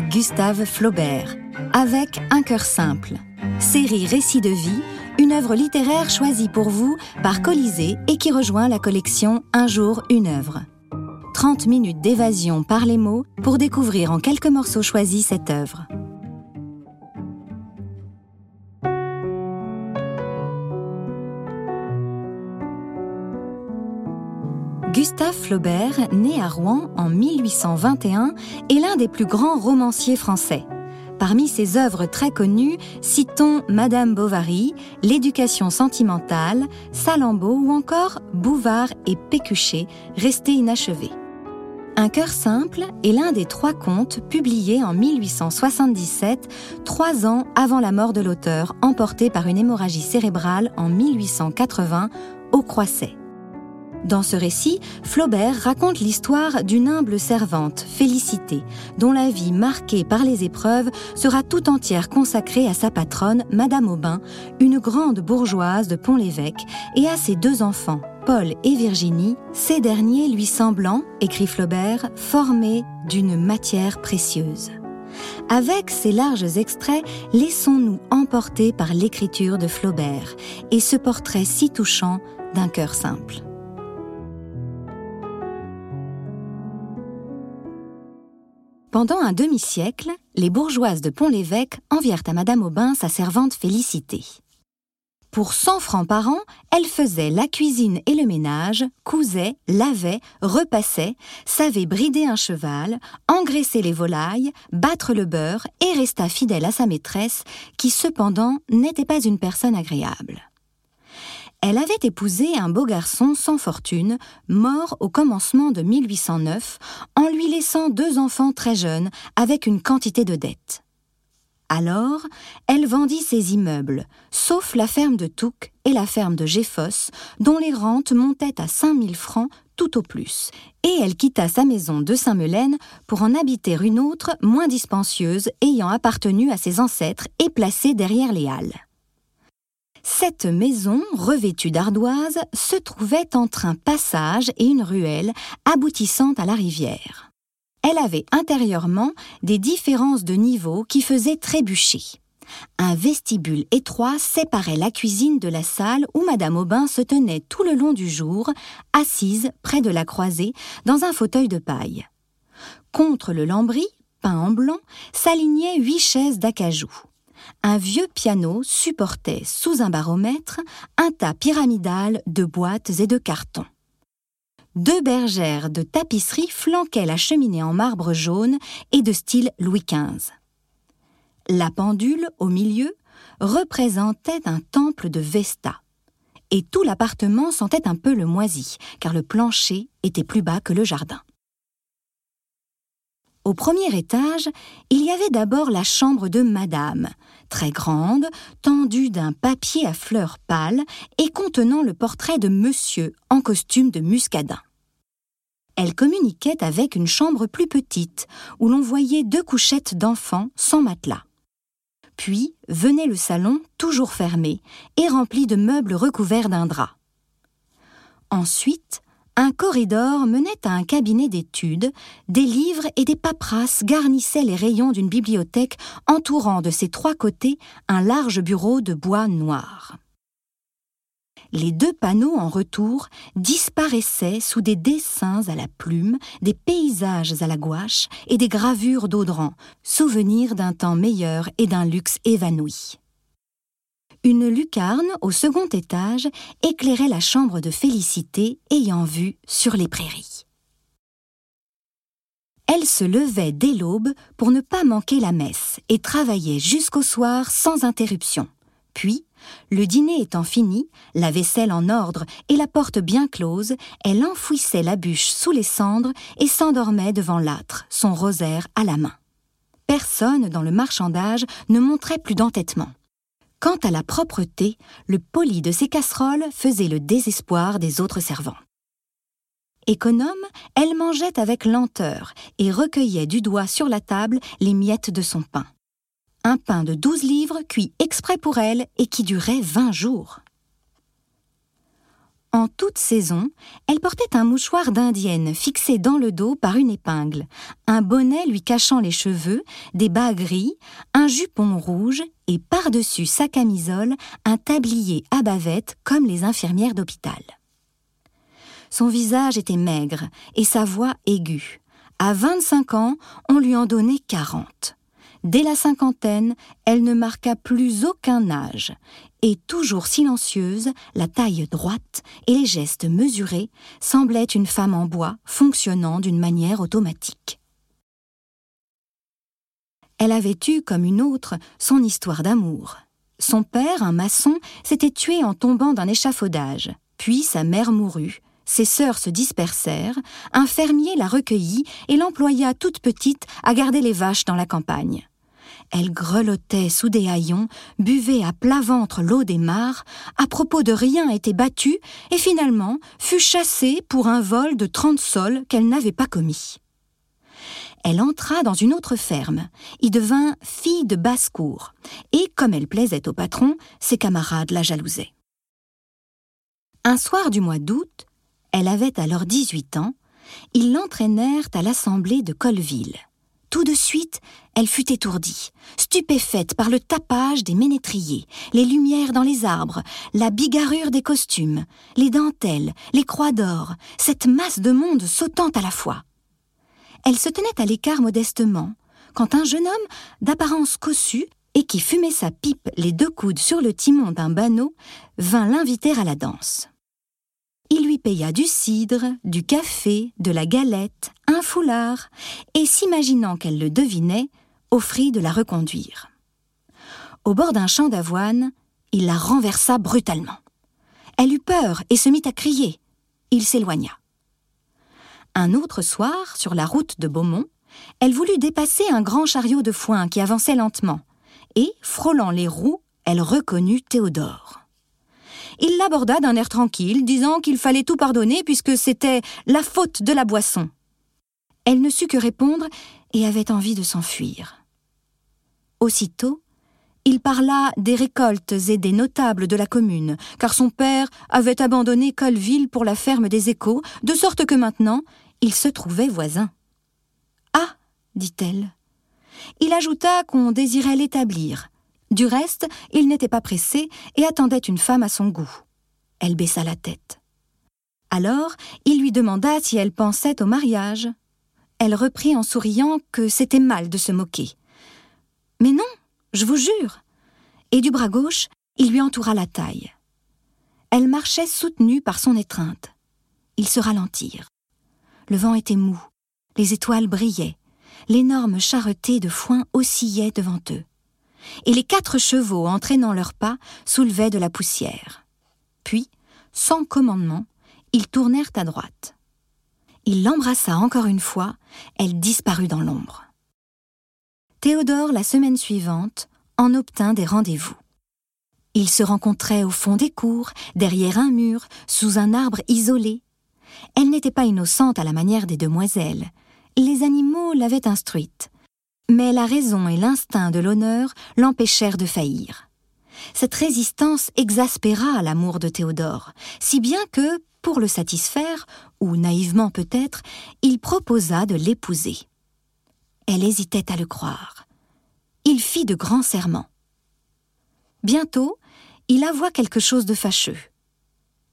Gustave Flaubert, avec Un cœur simple. Série Récits de vie, une œuvre littéraire choisie pour vous par Colisée et qui rejoint la collection Un jour, une œuvre. 30 minutes d'évasion par les mots pour découvrir en quelques morceaux choisis cette œuvre. Gustave Flaubert, né à Rouen en 1821, est l'un des plus grands romanciers français. Parmi ses œuvres très connues, citons Madame Bovary, L'éducation sentimentale, Salammbô ou encore Bouvard et Pécuchet, restés inachevés. Un cœur simple est l'un des trois contes publiés en 1877, trois ans avant la mort de l'auteur, emporté par une hémorragie cérébrale en 1880 au Croisset. Dans ce récit, Flaubert raconte l'histoire d'une humble servante, Félicité, dont la vie marquée par les épreuves sera tout entière consacrée à sa patronne, Madame Aubin, une grande bourgeoise de Pont-l'Évêque, et à ses deux enfants, Paul et Virginie, ces derniers lui semblant, écrit Flaubert, formés d'une matière précieuse. Avec ces larges extraits, laissons-nous emporter par l'écriture de Flaubert et ce portrait si touchant d'un cœur simple. Pendant un demi-siècle, les bourgeoises de Pont-l'Évêque envièrent à Madame Aubin sa servante Félicité. Pour 100 francs par an, elle faisait la cuisine et le ménage, cousait, lavait, repassait, savait brider un cheval, engraisser les volailles, battre le beurre et resta fidèle à sa maîtresse, qui cependant n'était pas une personne agréable. Elle avait épousé un beau garçon sans fortune, mort au commencement de 1809, en lui laissant deux enfants très jeunes avec une quantité de dettes. Alors, elle vendit ses immeubles, sauf la ferme de Touques et la ferme de Géfosse, dont les rentes montaient à 5000 francs tout au plus, et elle quitta sa maison de Saint-Melaine pour en habiter une autre moins dispensieuse ayant appartenu à ses ancêtres et placée derrière les halles. Cette maison, revêtue d'ardoises, se trouvait entre un passage et une ruelle aboutissant à la rivière. Elle avait intérieurement des différences de niveau qui faisaient trébucher. Un vestibule étroit séparait la cuisine de la salle où Madame Aubin se tenait tout le long du jour, assise près de la croisée, dans un fauteuil de paille. Contre le lambris, peint en blanc, s'alignaient huit chaises d'acajou un vieux piano supportait sous un baromètre un tas pyramidal de boîtes et de cartons. Deux bergères de tapisserie flanquaient la cheminée en marbre jaune et de style Louis XV. La pendule, au milieu, représentait un temple de Vesta. Et tout l'appartement sentait un peu le moisi, car le plancher était plus bas que le jardin. Au premier étage, il y avait d'abord la chambre de Madame, très grande, tendue d'un papier à fleurs pâles et contenant le portrait de Monsieur en costume de muscadin. Elle communiquait avec une chambre plus petite, où l'on voyait deux couchettes d'enfants sans matelas. Puis venait le salon, toujours fermé, et rempli de meubles recouverts d'un drap. Ensuite, un corridor menait à un cabinet d'études, des livres et des paperasses garnissaient les rayons d'une bibliothèque entourant de ses trois côtés un large bureau de bois noir. Les deux panneaux en retour disparaissaient sous des dessins à la plume, des paysages à la gouache et des gravures d'audran, souvenirs d'un temps meilleur et d'un luxe évanoui. Une lucarne au second étage éclairait la chambre de Félicité ayant vue sur les prairies. Elle se levait dès l'aube pour ne pas manquer la messe et travaillait jusqu'au soir sans interruption. Puis, le dîner étant fini, la vaisselle en ordre et la porte bien close, elle enfouissait la bûche sous les cendres et s'endormait devant l'âtre, son rosaire à la main. Personne dans le marchandage ne montrait plus d'entêtement. Quant à la propreté, le poli de ses casseroles faisait le désespoir des autres servants. Économe, elle mangeait avec lenteur et recueillait du doigt sur la table les miettes de son pain. Un pain de douze livres cuit exprès pour elle et qui durait vingt jours. En toute saison, elle portait un mouchoir d'indienne fixé dans le dos par une épingle, un bonnet lui cachant les cheveux, des bas gris, un jupon rouge et par-dessus sa camisole un tablier à bavette comme les infirmières d'hôpital. Son visage était maigre et sa voix aiguë. À 25 ans, on lui en donnait 40. Dès la cinquantaine, elle ne marqua plus aucun âge, et toujours silencieuse, la taille droite et les gestes mesurés, semblait une femme en bois fonctionnant d'une manière automatique. Elle avait eu, comme une autre, son histoire d'amour. Son père, un maçon, s'était tué en tombant d'un échafaudage, puis sa mère mourut, ses sœurs se dispersèrent, un fermier la recueillit et l'employa toute petite à garder les vaches dans la campagne. Elle grelottait sous des haillons, buvait à plat ventre l'eau des mares, à propos de rien était battue, et finalement fut chassée pour un vol de trente sols qu'elle n'avait pas commis. Elle entra dans une autre ferme, y devint fille de basse-cour, et comme elle plaisait au patron, ses camarades la jalousaient. Un soir du mois d'août, elle avait alors dix-huit ans, ils l'entraînèrent à l'assemblée de Colville. Tout de suite, elle fut étourdie, stupéfaite par le tapage des ménétriers, les lumières dans les arbres, la bigarrure des costumes, les dentelles, les croix d'or, cette masse de monde sautant à la fois. Elle se tenait à l'écart modestement, quand un jeune homme, d'apparence cossue, et qui fumait sa pipe les deux coudes sur le timon d'un banneau, vint l'inviter à la danse. Il lui paya du cidre, du café, de la galette, un foulard, et s'imaginant qu'elle le devinait, offrit de la reconduire. Au bord d'un champ d'avoine, il la renversa brutalement. Elle eut peur et se mit à crier. Il s'éloigna. Un autre soir, sur la route de Beaumont, elle voulut dépasser un grand chariot de foin qui avançait lentement, et, frôlant les roues, elle reconnut Théodore il l'aborda d'un air tranquille, disant qu'il fallait tout pardonner puisque c'était la faute de la boisson. Elle ne sut que répondre et avait envie de s'enfuir. Aussitôt, il parla des récoltes et des notables de la commune, car son père avait abandonné Colville pour la ferme des échos, de sorte que maintenant il se trouvait voisin. Ah dit-elle. Il ajouta qu'on désirait l'établir, du reste, il n'était pas pressé et attendait une femme à son goût. Elle baissa la tête. Alors, il lui demanda si elle pensait au mariage. Elle reprit en souriant que c'était mal de se moquer. Mais non, je vous jure. Et du bras gauche, il lui entoura la taille. Elle marchait soutenue par son étreinte. Ils se ralentirent. Le vent était mou, les étoiles brillaient, l'énorme charretée de foin oscillait devant eux et les quatre chevaux entraînant leurs pas soulevaient de la poussière. Puis, sans commandement, ils tournèrent à droite. Il l'embrassa encore une fois, elle disparut dans l'ombre. Théodore, la semaine suivante, en obtint des rendez-vous. Ils se rencontraient au fond des cours, derrière un mur, sous un arbre isolé. Elle n'était pas innocente à la manière des demoiselles. Les animaux l'avaient instruite. Mais la raison et l'instinct de l'honneur l'empêchèrent de faillir. Cette résistance exaspéra l'amour de Théodore, si bien que, pour le satisfaire, ou naïvement peut-être, il proposa de l'épouser. Elle hésitait à le croire. Il fit de grands serments. Bientôt, il avoua quelque chose de fâcheux.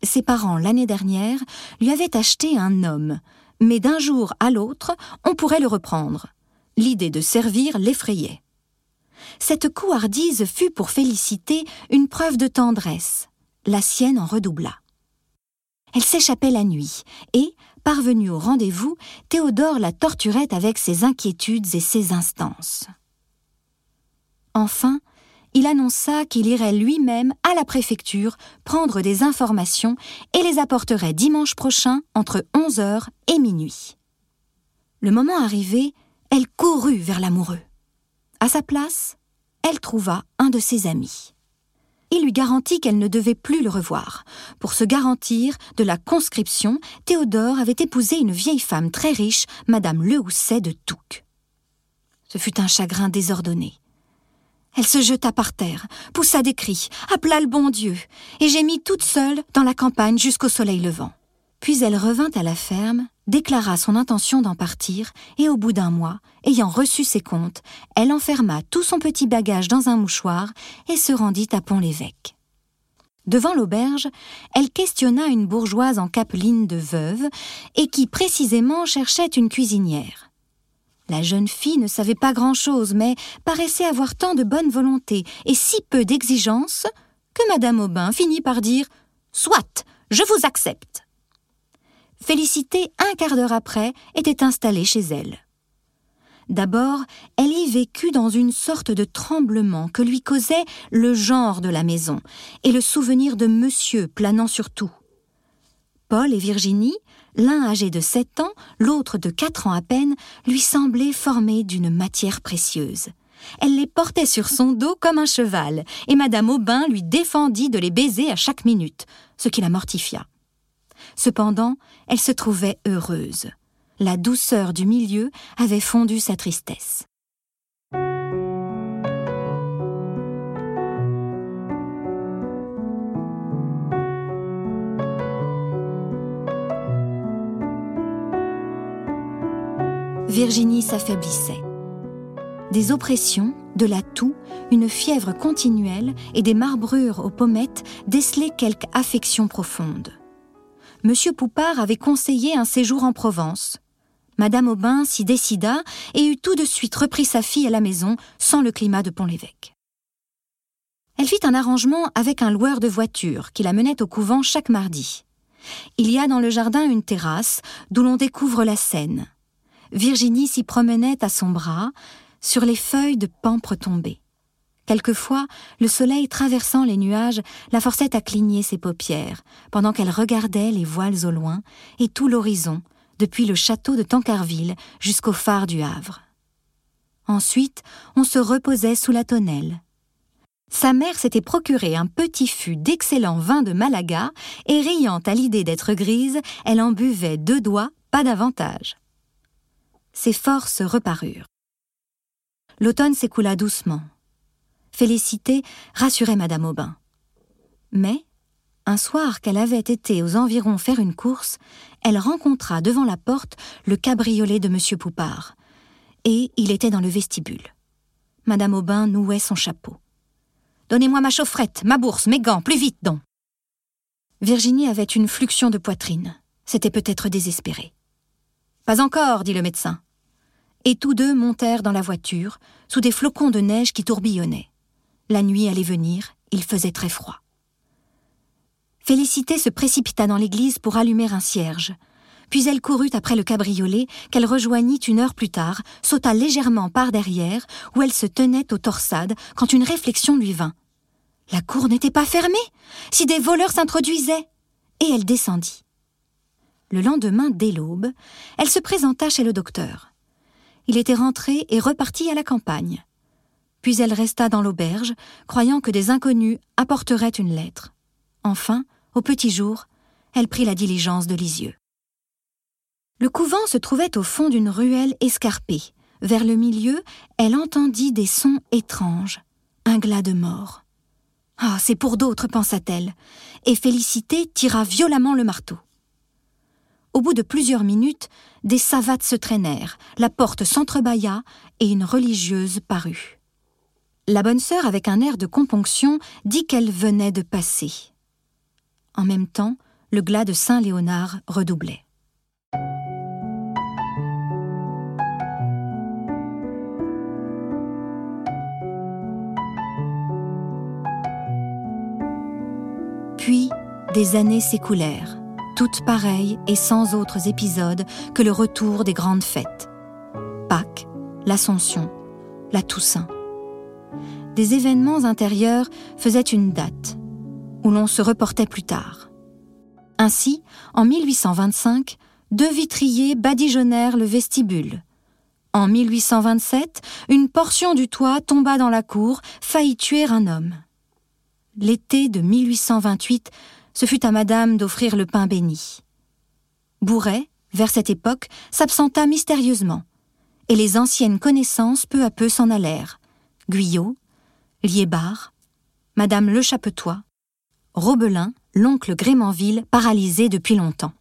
Ses parents, l'année dernière, lui avaient acheté un homme, mais d'un jour à l'autre, on pourrait le reprendre. L'idée de servir l'effrayait. Cette couardise fut pour Félicité une preuve de tendresse. La sienne en redoubla. Elle s'échappait la nuit, et, parvenue au rendez-vous, Théodore la torturait avec ses inquiétudes et ses instances. Enfin, il annonça qu'il irait lui-même à la préfecture prendre des informations et les apporterait dimanche prochain entre onze heures et minuit. Le moment arrivé, elle courut vers l'amoureux. À sa place, elle trouva un de ses amis. Il lui garantit qu'elle ne devait plus le revoir. Pour se garantir de la conscription, Théodore avait épousé une vieille femme très riche, Madame Lehousset de Touques. Ce fut un chagrin désordonné. Elle se jeta par terre, poussa des cris, appela le bon Dieu, et gémit toute seule dans la campagne jusqu'au soleil levant. Puis elle revint à la ferme, déclara son intention d'en partir, et au bout d'un mois, ayant reçu ses comptes, elle enferma tout son petit bagage dans un mouchoir et se rendit à Pont-l'Évêque. Devant l'auberge, elle questionna une bourgeoise en capeline de veuve et qui précisément cherchait une cuisinière. La jeune fille ne savait pas grand-chose, mais paraissait avoir tant de bonne volonté et si peu d'exigence que Madame Aubin finit par dire Soit, je vous accepte. Félicité, un quart d'heure après, était installée chez elle. D'abord, elle y vécut dans une sorte de tremblement que lui causait le genre de la maison et le souvenir de monsieur planant sur tout. Paul et Virginie, l'un âgé de sept ans, l'autre de quatre ans à peine, lui semblaient formés d'une matière précieuse. Elle les portait sur son dos comme un cheval, et Madame Aubin lui défendit de les baiser à chaque minute, ce qui la mortifia. Cependant, elle se trouvait heureuse. La douceur du milieu avait fondu sa tristesse. Virginie s'affaiblissait. Des oppressions, de la toux, une fièvre continuelle et des marbrures aux pommettes décelaient quelque affection profonde. Monsieur Poupard avait conseillé un séjour en Provence. Madame Aubin s'y décida et eut tout de suite repris sa fille à la maison sans le climat de Pont-l'Évêque. Elle fit un arrangement avec un loueur de voitures qui la menait au couvent chaque mardi. Il y a dans le jardin une terrasse d'où l'on découvre la Seine. Virginie s'y promenait à son bras, sur les feuilles de pampres tombées. Quelquefois, le soleil traversant les nuages la forçait à cligner ses paupières, pendant qu'elle regardait les voiles au loin et tout l'horizon, depuis le château de Tancarville jusqu'au phare du Havre. Ensuite, on se reposait sous la tonnelle. Sa mère s'était procuré un petit fût d'excellent vin de Malaga, et riant à l'idée d'être grise, elle en buvait deux doigts, pas davantage. Ses forces reparurent. L'automne s'écoula doucement. Félicité rassurait Madame Aubin. Mais, un soir qu'elle avait été aux environs faire une course, elle rencontra devant la porte le cabriolet de M. Poupard. Et il était dans le vestibule. Madame Aubin nouait son chapeau. Donnez-moi ma chaufferette, ma bourse, mes gants, plus vite donc. Virginie avait une fluxion de poitrine. C'était peut-être désespéré. Pas encore, dit le médecin. Et tous deux montèrent dans la voiture, sous des flocons de neige qui tourbillonnaient. La nuit allait venir, il faisait très froid. Félicité se précipita dans l'église pour allumer un cierge. Puis elle courut après le cabriolet, qu'elle rejoignit une heure plus tard, sauta légèrement par derrière, où elle se tenait aux torsades, quand une réflexion lui vint. La cour n'était pas fermée, si des voleurs s'introduisaient. Et elle descendit. Le lendemain, dès l'aube, elle se présenta chez le docteur. Il était rentré et reparti à la campagne. Puis elle resta dans l'auberge, croyant que des inconnus apporteraient une lettre. Enfin, au petit jour, elle prit la diligence de Lisieux. Le couvent se trouvait au fond d'une ruelle escarpée. Vers le milieu, elle entendit des sons étranges, un glas de mort. Ah, c'est pour d'autres, pensa-t-elle, et Félicité tira violemment le marteau. Au bout de plusieurs minutes, des savates se traînèrent, la porte s'entrebâilla et une religieuse parut. La bonne sœur, avec un air de componction, dit qu'elle venait de passer. En même temps, le glas de Saint Léonard redoublait. Puis, des années s'écoulèrent, toutes pareilles et sans autres épisodes que le retour des grandes fêtes. Pâques, l'Ascension, la Toussaint. Des événements intérieurs faisaient une date, où l'on se reportait plus tard. Ainsi, en 1825, deux vitriers badigeonnèrent le vestibule. En 1827, une portion du toit tomba dans la cour, faillit tuer un homme. L'été de 1828, ce fut à madame d'offrir le pain béni. Bourret, vers cette époque, s'absenta mystérieusement, et les anciennes connaissances peu à peu s'en allèrent. Guyot, Liébar, Madame Le Chapetois, Robelin, l'oncle Grémanville, paralysé depuis longtemps.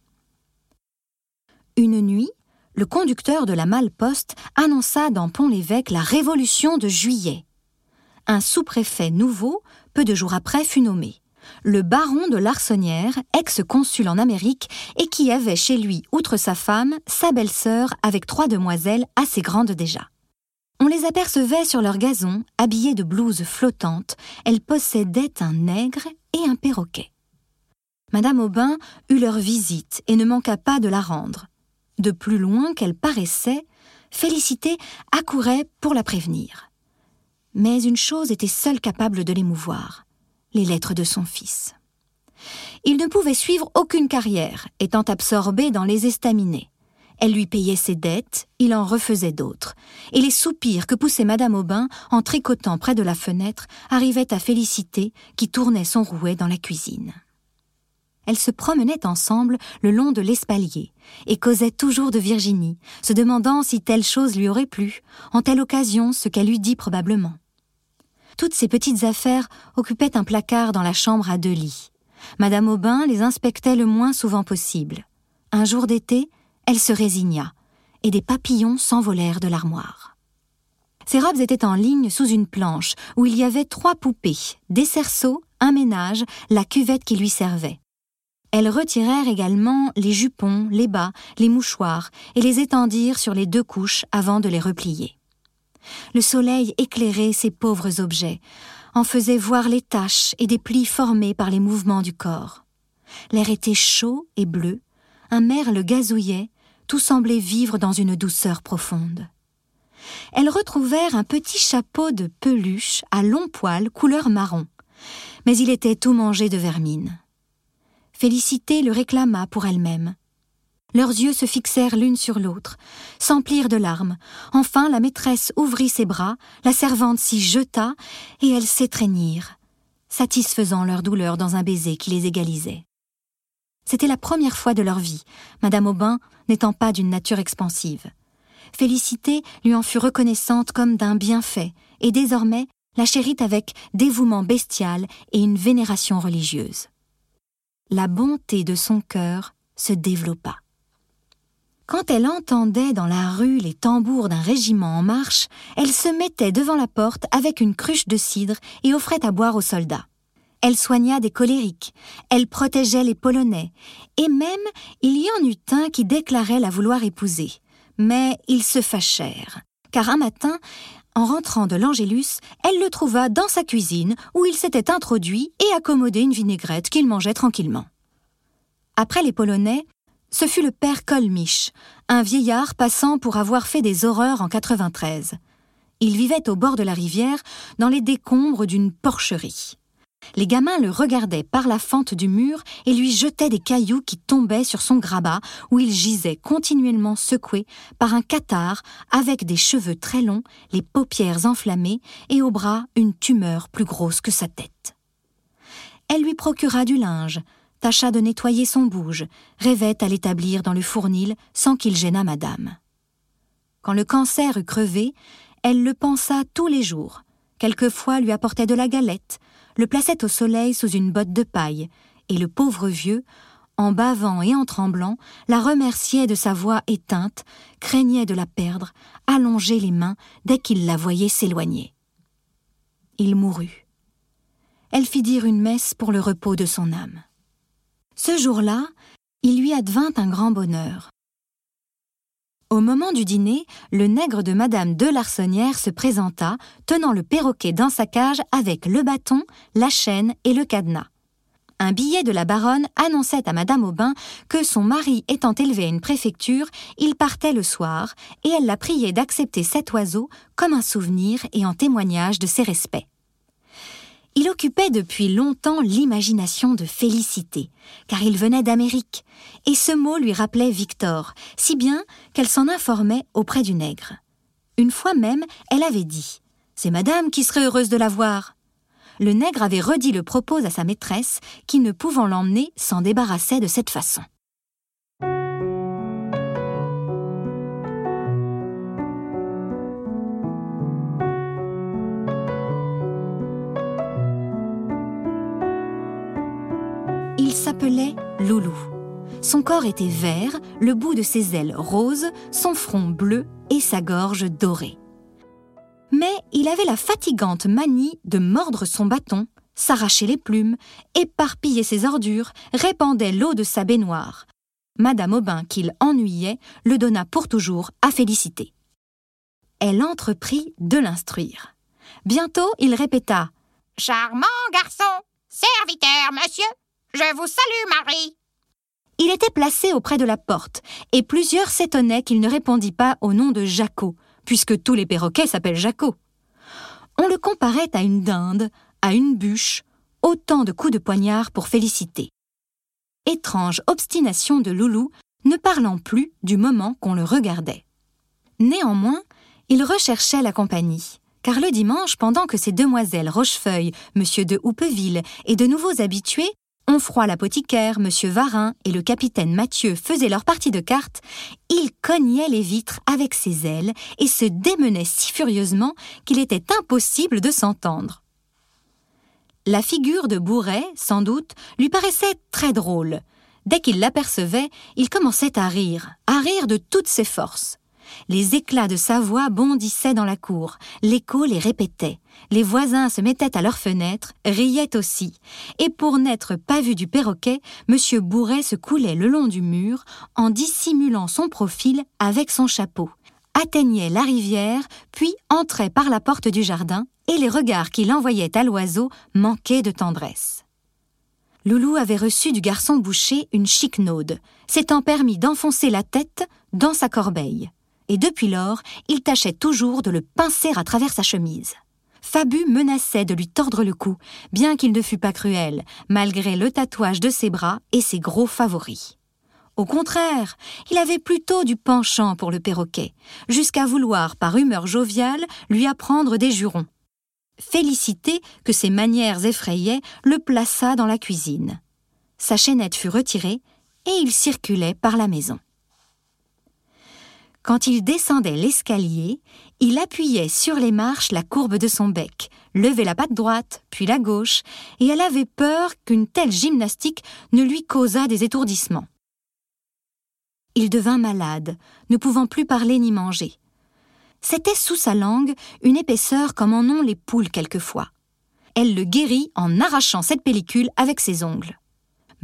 Une nuit, le conducteur de la malle-poste annonça dans Pont-l'Évêque la révolution de juillet. Un sous-préfet nouveau, peu de jours après, fut nommé. Le baron de Larsonnière, ex-consul en Amérique, et qui avait chez lui, outre sa femme, sa belle-sœur avec trois demoiselles assez grandes déjà. On les apercevait sur leur gazon, habillées de blouses flottantes. Elles possédaient un nègre et un perroquet. Madame Aubin eut leur visite et ne manqua pas de la rendre. De plus loin qu'elle paraissait, Félicité accourait pour la prévenir. Mais une chose était seule capable de l'émouvoir les lettres de son fils. Il ne pouvait suivre aucune carrière, étant absorbé dans les estaminets. Elle lui payait ses dettes, il en refaisait d'autres, et les soupirs que poussait Madame Aubin en tricotant près de la fenêtre arrivaient à Félicité, qui tournait son rouet dans la cuisine. Elles se promenaient ensemble le long de l'espalier et causaient toujours de Virginie, se demandant si telle chose lui aurait plu, en telle occasion ce qu'elle eût dit probablement. Toutes ces petites affaires occupaient un placard dans la chambre à deux lits. Madame Aubin les inspectait le moins souvent possible. Un jour d'été, elle se résigna, et des papillons s'envolèrent de l'armoire. Ses robes étaient en ligne sous une planche où il y avait trois poupées, des cerceaux, un ménage, la cuvette qui lui servait. Elles retirèrent également les jupons, les bas, les mouchoirs et les étendirent sur les deux couches avant de les replier. Le soleil éclairait ces pauvres objets, en faisait voir les taches et des plis formés par les mouvements du corps. L'air était chaud et bleu, un merle gazouillait, tout semblait vivre dans une douceur profonde. Elles retrouvèrent un petit chapeau de peluche à longs poils couleur marron, mais il était tout mangé de vermine. Félicité le réclama pour elle-même. Leurs yeux se fixèrent l'une sur l'autre, s'emplirent de larmes. Enfin la maîtresse ouvrit ses bras, la servante s'y jeta, et elles s'étreignirent, satisfaisant leur douleur dans un baiser qui les égalisait. C'était la première fois de leur vie, Madame Aubin n'étant pas d'une nature expansive. Félicité lui en fut reconnaissante comme d'un bienfait, et désormais la chérit avec dévouement bestial et une vénération religieuse la bonté de son cœur se développa. Quand elle entendait dans la rue les tambours d'un régiment en marche, elle se mettait devant la porte avec une cruche de cidre et offrait à boire aux soldats. Elle soigna des colériques, elle protégeait les Polonais, et même il y en eut un qui déclarait la vouloir épouser. Mais ils se fâchèrent, car un matin, en rentrant de l'Angélus, elle le trouva dans sa cuisine où il s'était introduit et accommodé une vinaigrette qu'il mangeait tranquillement. Après les Polonais, ce fut le père Colmich, un vieillard passant pour avoir fait des horreurs en 93. Il vivait au bord de la rivière, dans les décombres d'une porcherie. Les gamins le regardaient par la fente du mur et lui jetaient des cailloux qui tombaient sur son grabat où il gisait continuellement secoué par un cathare avec des cheveux très longs, les paupières enflammées et au bras une tumeur plus grosse que sa tête. Elle lui procura du linge, tâcha de nettoyer son bouge, rêvait à l'établir dans le fournil sans qu'il gênât madame. Quand le cancer eut crevé, elle le pensa tous les jours. Quelquefois lui apportait de la galette, le plaçait au soleil sous une botte de paille, et le pauvre vieux, en bavant et en tremblant, la remerciait de sa voix éteinte, craignait de la perdre, allongeait les mains dès qu'il la voyait s'éloigner. Il mourut. Elle fit dire une messe pour le repos de son âme. Ce jour-là, il lui advint un grand bonheur. Au moment du dîner, le nègre de Madame de Larsonnière se présenta, tenant le perroquet dans sa cage avec le bâton, la chaîne et le cadenas. Un billet de la baronne annonçait à Madame Aubin que son mari étant élevé à une préfecture, il partait le soir, et elle la priait d'accepter cet oiseau comme un souvenir et en témoignage de ses respects. Il occupait depuis longtemps l'imagination de Félicité, car il venait d'Amérique, et ce mot lui rappelait Victor, si bien qu'elle s'en informait auprès du nègre. Une fois même, elle avait dit C'est madame qui serait heureuse de la voir. Le nègre avait redit le propos à sa maîtresse, qui, ne pouvant l'emmener, s'en débarrassait de cette façon. S'appelait Loulou. Son corps était vert, le bout de ses ailes rose, son front bleu et sa gorge dorée. Mais il avait la fatigante manie de mordre son bâton, s'arracher les plumes, éparpiller ses ordures, répandait l'eau de sa baignoire. Madame Aubin, qu'il ennuyait, le donna pour toujours à Félicité. Elle entreprit de l'instruire. Bientôt, il répéta Charmant garçon, serviteur, monsieur, je vous salue, Marie. Il était placé auprès de la porte, et plusieurs s'étonnaient qu'il ne répondît pas au nom de Jacot, puisque tous les perroquets s'appellent Jacot. On le comparait à une dinde, à une bûche, autant de coups de poignard pour féliciter. Étrange obstination de Loulou, ne parlant plus du moment qu'on le regardait. Néanmoins, il recherchait la compagnie, car le dimanche, pendant que ces demoiselles Rochefeuille, M. de Houpeville et de nouveaux habitués Onfroy l'apothicaire, M. Varin et le capitaine Mathieu faisaient leur partie de cartes, il cognait les vitres avec ses ailes et se démenait si furieusement qu'il était impossible de s'entendre. La figure de Bourret, sans doute, lui paraissait très drôle. Dès qu'il l'apercevait, il commençait à rire, à rire de toutes ses forces. Les éclats de sa voix bondissaient dans la cour, l'écho les répétait, les voisins se mettaient à leurs fenêtres, riaient aussi, et pour n'être pas vu du perroquet, M. Bourret se coulait le long du mur en dissimulant son profil avec son chapeau, atteignait la rivière, puis entrait par la porte du jardin, et les regards qu'il envoyait à l'oiseau manquaient de tendresse. Loulou avait reçu du garçon boucher une chiquenaude, s'étant permis d'enfoncer la tête dans sa corbeille et depuis lors, il tâchait toujours de le pincer à travers sa chemise. Fabu menaçait de lui tordre le cou, bien qu'il ne fût pas cruel, malgré le tatouage de ses bras et ses gros favoris. Au contraire, il avait plutôt du penchant pour le perroquet, jusqu'à vouloir, par humeur joviale, lui apprendre des jurons. Félicité, que ses manières effrayaient, le plaça dans la cuisine. Sa chaînette fut retirée, et il circulait par la maison. Quand il descendait l'escalier, il appuyait sur les marches la courbe de son bec, levait la patte droite, puis la gauche, et elle avait peur qu'une telle gymnastique ne lui causât des étourdissements. Il devint malade, ne pouvant plus parler ni manger. C'était sous sa langue une épaisseur comme en ont les poules quelquefois. Elle le guérit en arrachant cette pellicule avec ses ongles.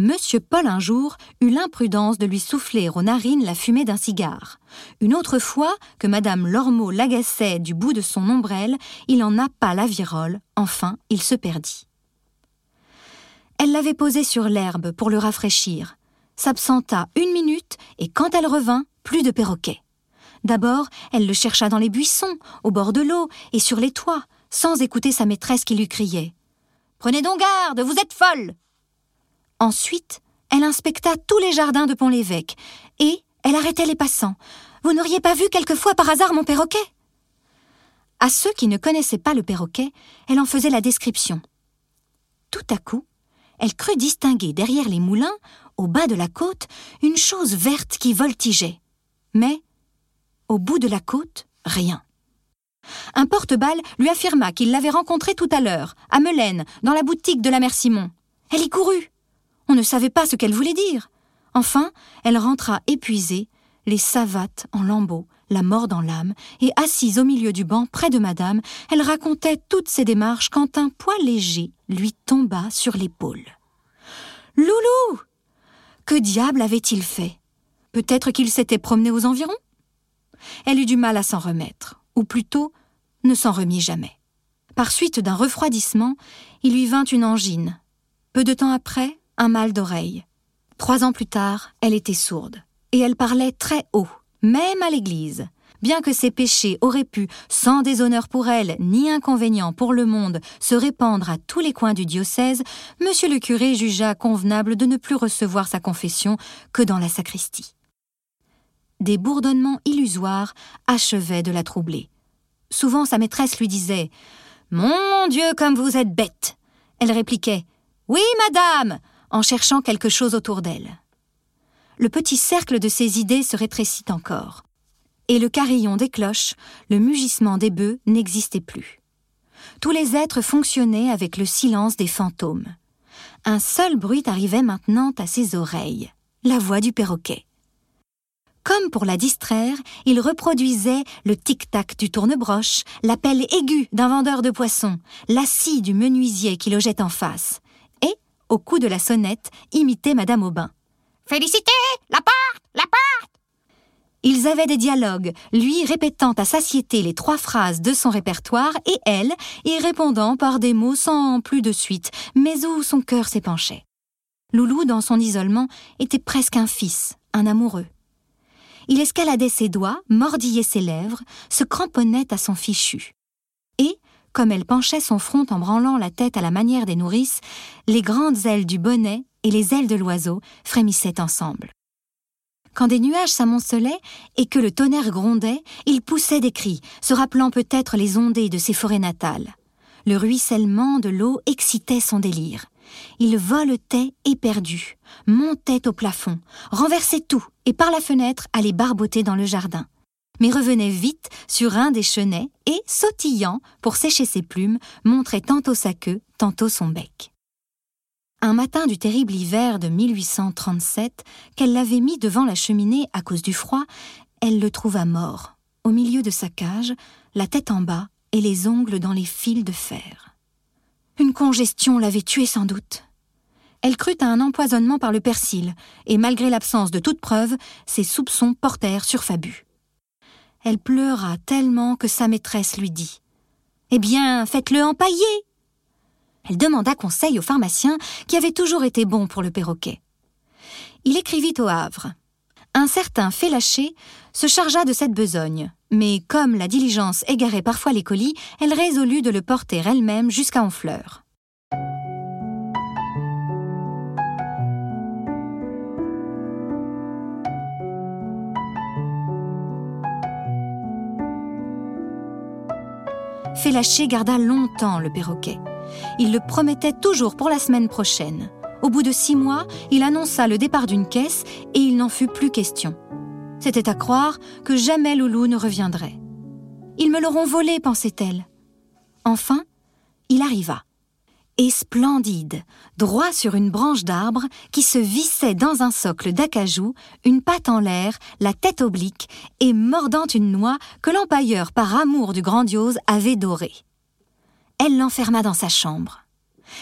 Monsieur Paul un jour eut l'imprudence de lui souffler aux narines la fumée d'un cigare. Une autre fois, que Madame Lormeau l'agaçait du bout de son ombrelle, il en nappa la virole. Enfin, il se perdit. Elle l'avait posé sur l'herbe pour le rafraîchir, s'absenta une minute et quand elle revint, plus de perroquet. D'abord, elle le chercha dans les buissons, au bord de l'eau et sur les toits, sans écouter sa maîtresse qui lui criait Prenez donc garde, vous êtes folle Ensuite, elle inspecta tous les jardins de Pont-l'Évêque, et elle arrêtait les passants. Vous n'auriez pas vu quelquefois par hasard mon perroquet? À ceux qui ne connaissaient pas le perroquet, elle en faisait la description. Tout à coup, elle crut distinguer derrière les moulins, au bas de la côte, une chose verte qui voltigeait. Mais, au bout de la côte, rien. Un porte-balle lui affirma qu'il l'avait rencontré tout à l'heure, à Melaine, dans la boutique de la mère Simon. Elle y courut. On ne savait pas ce qu'elle voulait dire. Enfin, elle rentra épuisée, les savates en lambeaux, la mort dans l'âme, et assise au milieu du banc près de madame, elle racontait toutes ses démarches quand un poids léger lui tomba sur l'épaule. Loulou Que diable avait-il fait? Peut-être qu'il s'était promené aux environs? Elle eut du mal à s'en remettre, ou plutôt ne s'en remit jamais. Par suite d'un refroidissement, il lui vint une angine. Peu de temps après, mal d'oreille. Trois ans plus tard, elle était sourde, et elle parlait très haut, même à l'église. Bien que ses péchés auraient pu, sans déshonneur pour elle ni inconvénient pour le monde, se répandre à tous les coins du diocèse, monsieur le curé jugea convenable de ne plus recevoir sa confession que dans la sacristie. Des bourdonnements illusoires achevaient de la troubler. Souvent sa maîtresse lui disait Mon Dieu, comme vous êtes bête Elle répliquait Oui, madame en cherchant quelque chose autour d'elle. Le petit cercle de ses idées se rétrécit encore. Et le carillon des cloches, le mugissement des bœufs n'existait plus. Tous les êtres fonctionnaient avec le silence des fantômes. Un seul bruit arrivait maintenant à ses oreilles, la voix du perroquet. Comme pour la distraire, il reproduisait le tic-tac du tournebroche, l'appel aigu d'un vendeur de poissons, la scie du menuisier qui logeait en face, au coup de la sonnette, imitait Madame Aubin. Félicité La porte La porte Ils avaient des dialogues, lui répétant à satiété les trois phrases de son répertoire et elle y répondant par des mots sans plus de suite, mais où son cœur s'épanchait. Loulou, dans son isolement, était presque un fils, un amoureux. Il escaladait ses doigts, mordillait ses lèvres, se cramponnait à son fichu. Comme elle penchait son front en branlant la tête à la manière des nourrices, les grandes ailes du bonnet et les ailes de l'oiseau frémissaient ensemble. Quand des nuages s'amoncelaient et que le tonnerre grondait, il poussait des cris, se rappelant peut-être les ondées de ses forêts natales. Le ruissellement de l'eau excitait son délire. Il voletait éperdu, montait au plafond, renversait tout et par la fenêtre allait barboter dans le jardin. Mais revenait vite sur un des chenets et, sautillant pour sécher ses plumes, montrait tantôt sa queue, tantôt son bec. Un matin du terrible hiver de 1837, qu'elle l'avait mis devant la cheminée à cause du froid, elle le trouva mort, au milieu de sa cage, la tête en bas et les ongles dans les fils de fer. Une congestion l'avait tué sans doute. Elle crut à un empoisonnement par le persil, et malgré l'absence de toute preuve, ses soupçons portèrent sur Fabu. Elle pleura tellement que sa maîtresse lui dit Eh bien, faites-le empailler Elle demanda conseil au pharmacien qui avait toujours été bon pour le perroquet. Il écrivit au Havre. Un certain Félaché se chargea de cette besogne, mais comme la diligence égarait parfois les colis, elle résolut de le porter elle-même jusqu'à Honfleur. Félaché garda longtemps le perroquet. Il le promettait toujours pour la semaine prochaine. Au bout de six mois, il annonça le départ d'une caisse et il n'en fut plus question. C'était à croire que jamais Loulou ne reviendrait. Ils me l'auront volé, pensait-elle. Enfin, il arriva. Et splendide, droit sur une branche d'arbre qui se vissait dans un socle d'acajou, une patte en l'air, la tête oblique, et mordant une noix que l'empailleur, par amour du grandiose, avait dorée. Elle l'enferma dans sa chambre.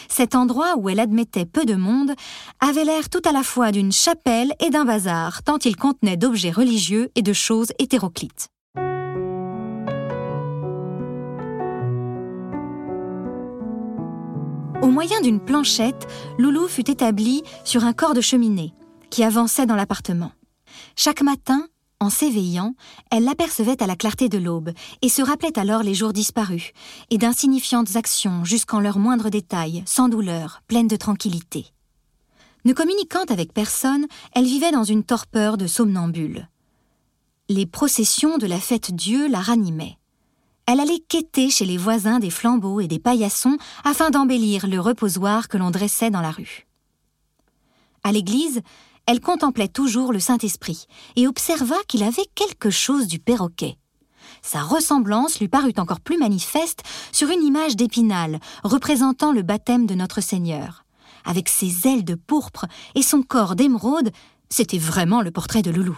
Cet endroit où elle admettait peu de monde avait l'air tout à la fois d'une chapelle et d'un bazar, tant il contenait d'objets religieux et de choses hétéroclites. Au moyen d'une planchette, Loulou fut établie sur un corps de cheminée qui avançait dans l'appartement. Chaque matin, en s'éveillant, elle l'apercevait à la clarté de l'aube et se rappelait alors les jours disparus et d'insignifiantes actions jusqu'en leurs moindres détails, sans douleur, pleine de tranquillité. Ne communiquant avec personne, elle vivait dans une torpeur de somnambule. Les processions de la fête Dieu la ranimaient. Elle allait quêter chez les voisins des flambeaux et des paillassons afin d'embellir le reposoir que l'on dressait dans la rue. À l'église, elle contemplait toujours le Saint-Esprit et observa qu'il avait quelque chose du perroquet. Sa ressemblance lui parut encore plus manifeste sur une image d'épinal représentant le baptême de notre Seigneur. Avec ses ailes de pourpre et son corps d'émeraude, c'était vraiment le portrait de Loulou.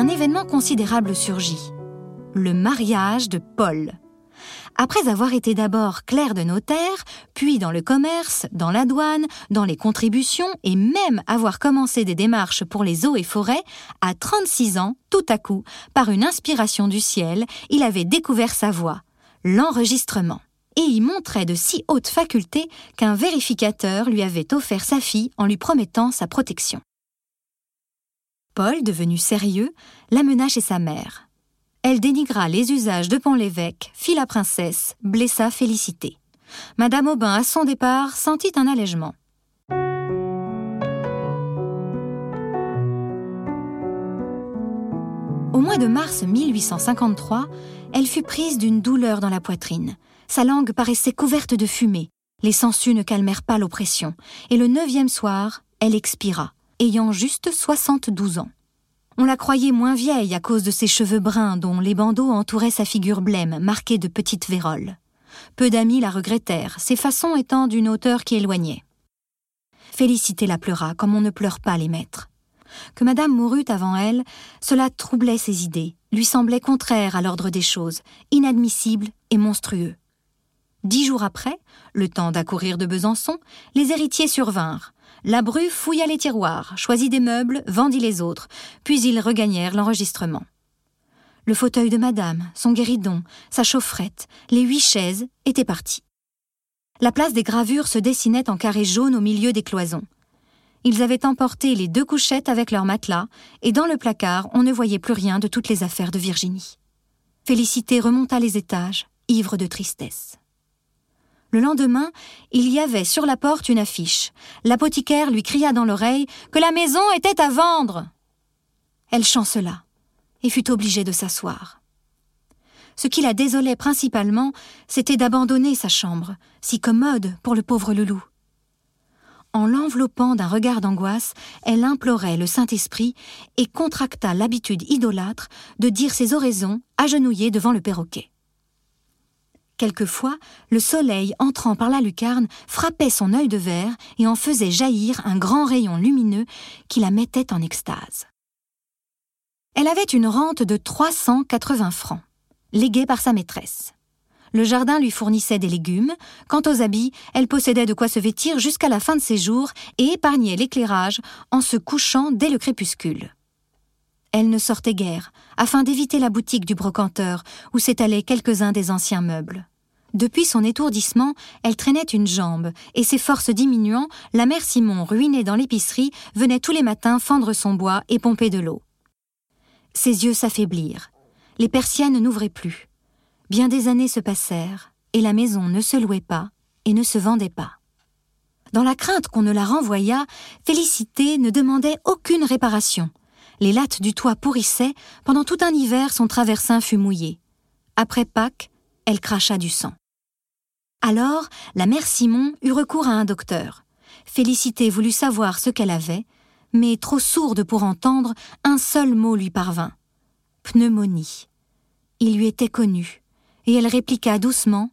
Un événement considérable surgit. Le mariage de Paul. Après avoir été d'abord clerc de notaire, puis dans le commerce, dans la douane, dans les contributions et même avoir commencé des démarches pour les eaux et forêts, à 36 ans, tout à coup, par une inspiration du ciel, il avait découvert sa voix, l'enregistrement. Et y montrait de si hautes facultés qu'un vérificateur lui avait offert sa fille en lui promettant sa protection. Paul, devenu sérieux, l'amena chez sa mère. Elle dénigra les usages de Pont-l'Évêque, fit la princesse, blessa Félicité. Madame Aubin, à son départ, sentit un allègement. Au mois de mars 1853, elle fut prise d'une douleur dans la poitrine. Sa langue paraissait couverte de fumée. Les sangsues ne calmèrent pas l'oppression, et le neuvième soir, elle expira, ayant juste 72 ans. On la croyait moins vieille à cause de ses cheveux bruns dont les bandeaux entouraient sa figure blême, marquée de petites véroles. Peu d'amis la regrettèrent, ses façons étant d'une hauteur qui éloignait. Félicité la pleura comme on ne pleure pas les maîtres. Que madame mourut avant elle, cela troublait ses idées, lui semblait contraire à l'ordre des choses, inadmissible et monstrueux. Dix jours après, le temps d'accourir de Besançon, les héritiers survinrent. La bru fouilla les tiroirs, choisit des meubles, vendit les autres, puis ils regagnèrent l'enregistrement. Le fauteuil de madame, son guéridon, sa chaufferette, les huit chaises étaient partis. La place des gravures se dessinait en carré jaune au milieu des cloisons. Ils avaient emporté les deux couchettes avec leurs matelas, et dans le placard on ne voyait plus rien de toutes les affaires de Virginie. Félicité remonta les étages, ivre de tristesse. Le lendemain, il y avait sur la porte une affiche. L'apothicaire lui cria dans l'oreille que la maison était à vendre. Elle chancela et fut obligée de s'asseoir. Ce qui la désolait principalement, c'était d'abandonner sa chambre, si commode pour le pauvre loulou. En l'enveloppant d'un regard d'angoisse, elle implorait le Saint-Esprit et contracta l'habitude idolâtre de dire ses oraisons agenouillée devant le perroquet. Quelquefois, le soleil entrant par la lucarne frappait son œil de verre et en faisait jaillir un grand rayon lumineux qui la mettait en extase. Elle avait une rente de 380 francs, léguée par sa maîtresse. Le jardin lui fournissait des légumes. Quant aux habits, elle possédait de quoi se vêtir jusqu'à la fin de ses jours et épargnait l'éclairage en se couchant dès le crépuscule. Elle ne sortait guère, afin d'éviter la boutique du brocanteur, où s'étalaient quelques-uns des anciens meubles. Depuis son étourdissement, elle traînait une jambe, et ses forces diminuant, la mère Simon, ruinée dans l'épicerie, venait tous les matins fendre son bois et pomper de l'eau. Ses yeux s'affaiblirent. Les persiennes n'ouvraient plus. Bien des années se passèrent, et la maison ne se louait pas et ne se vendait pas. Dans la crainte qu'on ne la renvoyât, Félicité ne demandait aucune réparation. Les lattes du toit pourrissaient, pendant tout un hiver son traversin fut mouillé. Après Pâques, elle cracha du sang. Alors, la mère Simon eut recours à un docteur. Félicité voulut savoir ce qu'elle avait, mais trop sourde pour entendre, un seul mot lui parvint. Pneumonie. Il lui était connu, et elle répliqua doucement.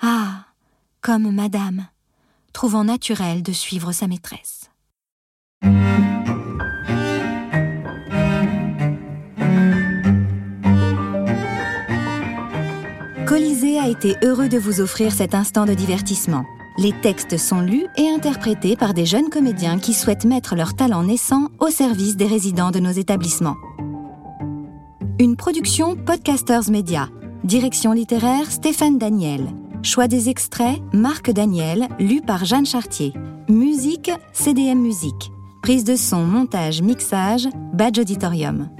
Ah. Comme madame, trouvant naturel de suivre sa maîtresse. Colisée a été heureux de vous offrir cet instant de divertissement. Les textes sont lus et interprétés par des jeunes comédiens qui souhaitent mettre leur talent naissant au service des résidents de nos établissements. Une production Podcasters Media. Direction littéraire Stéphane Daniel. Choix des extraits Marc Daniel, lu par Jeanne Chartier. Musique CDM Musique. Prise de son, montage, mixage, Badge Auditorium.